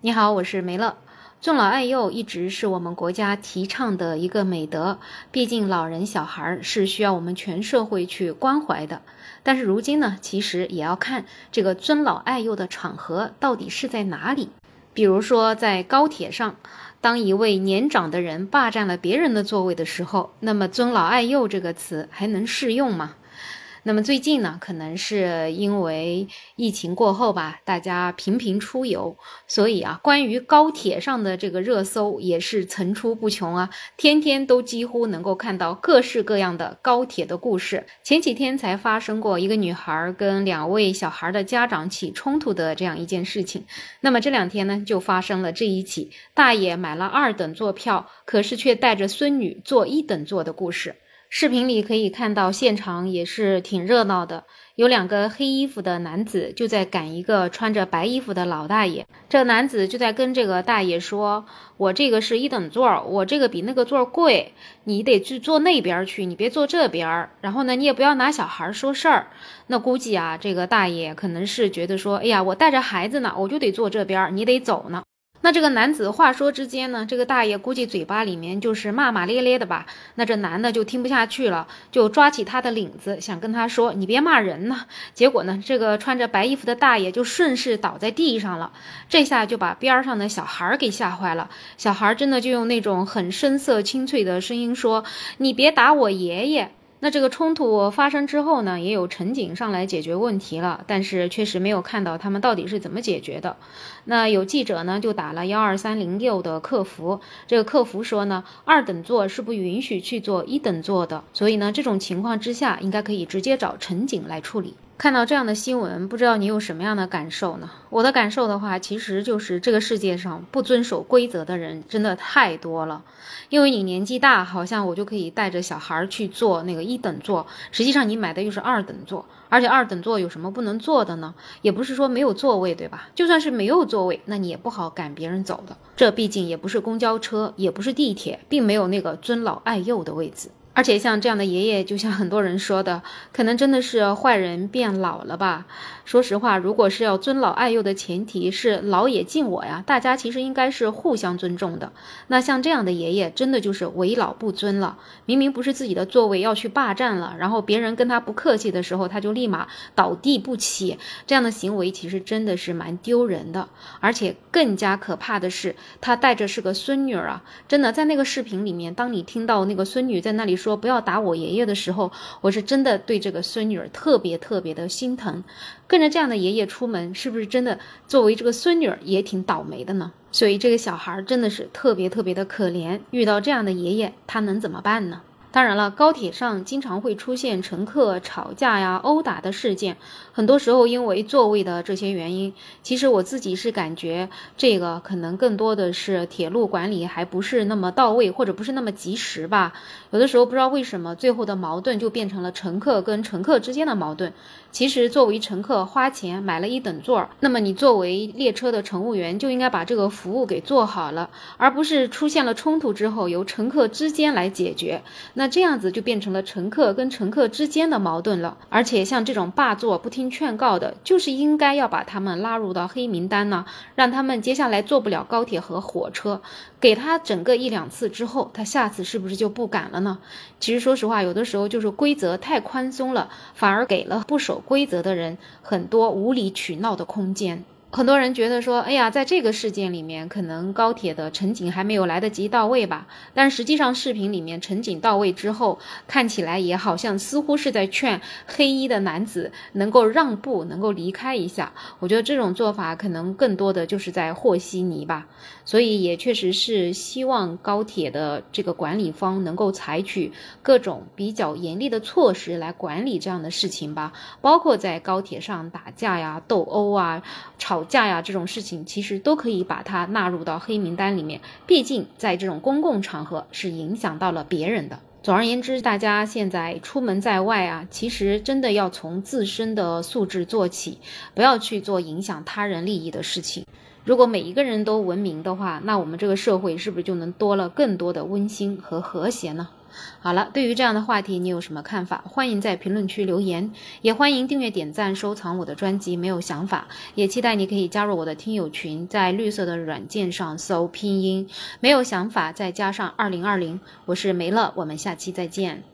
你好，我是梅乐。尊老爱幼一直是我们国家提倡的一个美德，毕竟老人小孩是需要我们全社会去关怀的。但是如今呢，其实也要看这个尊老爱幼的场合到底是在哪里。比如说在高铁上，当一位年长的人霸占了别人的座位的时候，那么尊老爱幼这个词还能适用吗？那么最近呢，可能是因为疫情过后吧，大家频频出游，所以啊，关于高铁上的这个热搜也是层出不穷啊，天天都几乎能够看到各式各样的高铁的故事。前几天才发生过一个女孩跟两位小孩的家长起冲突的这样一件事情，那么这两天呢，就发生了这一起大爷买了二等座票，可是却带着孙女坐一等座的故事。视频里可以看到，现场也是挺热闹的。有两个黑衣服的男子就在赶一个穿着白衣服的老大爷。这男子就在跟这个大爷说：“我这个是一等座，我这个比那个座贵，你得去坐那边去，你别坐这边。然后呢，你也不要拿小孩说事儿。那估计啊，这个大爷可能是觉得说，哎呀，我带着孩子呢，我就得坐这边，你得走呢。”那这个男子话说之间呢，这个大爷估计嘴巴里面就是骂骂咧咧的吧。那这男的就听不下去了，就抓起他的领子想跟他说：“你别骂人呢。”结果呢，这个穿着白衣服的大爷就顺势倒在地上了，这下就把边上的小孩给吓坏了。小孩真的就用那种很声色清脆的声音说：“你别打我爷爷。”那这个冲突发生之后呢，也有乘警上来解决问题了，但是确实没有看到他们到底是怎么解决的。那有记者呢就打了幺二三零六的客服，这个客服说呢，二等座是不允许去坐一等座的，所以呢，这种情况之下应该可以直接找乘警来处理。看到这样的新闻，不知道你有什么样的感受呢？我的感受的话，其实就是这个世界上不遵守规则的人真的太多了。因为你年纪大，好像我就可以带着小孩去坐那个一等座，实际上你买的又是二等座，而且二等座有什么不能坐的呢？也不是说没有座位，对吧？就算是没有座位，那你也不好赶别人走的。这毕竟也不是公交车，也不是地铁，并没有那个尊老爱幼的位置。而且像这样的爷爷，就像很多人说的，可能真的是坏人变老了吧？说实话，如果是要尊老爱幼的前提是老也敬我呀，大家其实应该是互相尊重的。那像这样的爷爷，真的就是为老不尊了。明明不是自己的座位要去霸占了，然后别人跟他不客气的时候，他就立马倒地不起，这样的行为其实真的是蛮丢人的。而且更加可怕的是，他带着是个孙女啊！真的在那个视频里面，当你听到那个孙女在那里说。说不要打我爷爷的时候，我是真的对这个孙女儿特别特别的心疼。跟着这样的爷爷出门，是不是真的作为这个孙女儿也挺倒霉的呢？所以这个小孩真的是特别特别的可怜。遇到这样的爷爷，他能怎么办呢？当然了，高铁上经常会出现乘客吵架呀、殴打的事件，很多时候因为座位的这些原因。其实我自己是感觉这个可能更多的是铁路管理还不是那么到位，或者不是那么及时吧。有的时候不知道为什么，最后的矛盾就变成了乘客跟乘客之间的矛盾。其实作为乘客花钱买了一等座，那么你作为列车的乘务员就应该把这个服务给做好了，而不是出现了冲突之后由乘客之间来解决。那这样子就变成了乘客跟乘客之间的矛盾了，而且像这种霸座不听劝告的，就是应该要把他们拉入到黑名单呢，让他们接下来坐不了高铁和火车，给他整个一两次之后，他下次是不是就不敢了呢？其实说实话，有的时候就是规则太宽松了，反而给了不守规则的人很多无理取闹的空间。很多人觉得说，哎呀，在这个事件里面，可能高铁的乘警还没有来得及到位吧。但实际上，视频里面乘警到位之后，看起来也好像似乎是在劝黑衣的男子能够让步，能够离开一下。我觉得这种做法可能更多的就是在和稀泥吧。所以也确实是希望高铁的这个管理方能够采取各种比较严厉的措施来管理这样的事情吧。包括在高铁上打架呀、斗殴啊、吵。吵架呀，这种事情其实都可以把它纳入到黑名单里面。毕竟在这种公共场合是影响到了别人的。总而言之，大家现在出门在外啊，其实真的要从自身的素质做起，不要去做影响他人利益的事情。如果每一个人都文明的话，那我们这个社会是不是就能多了更多的温馨和和谐呢？好了，对于这样的话题，你有什么看法？欢迎在评论区留言，也欢迎订阅、点赞、收藏我的专辑。没有想法，也期待你可以加入我的听友群，在绿色的软件上搜拼音“没有想法”，再加上二零二零。我是梅乐，我们下期再见。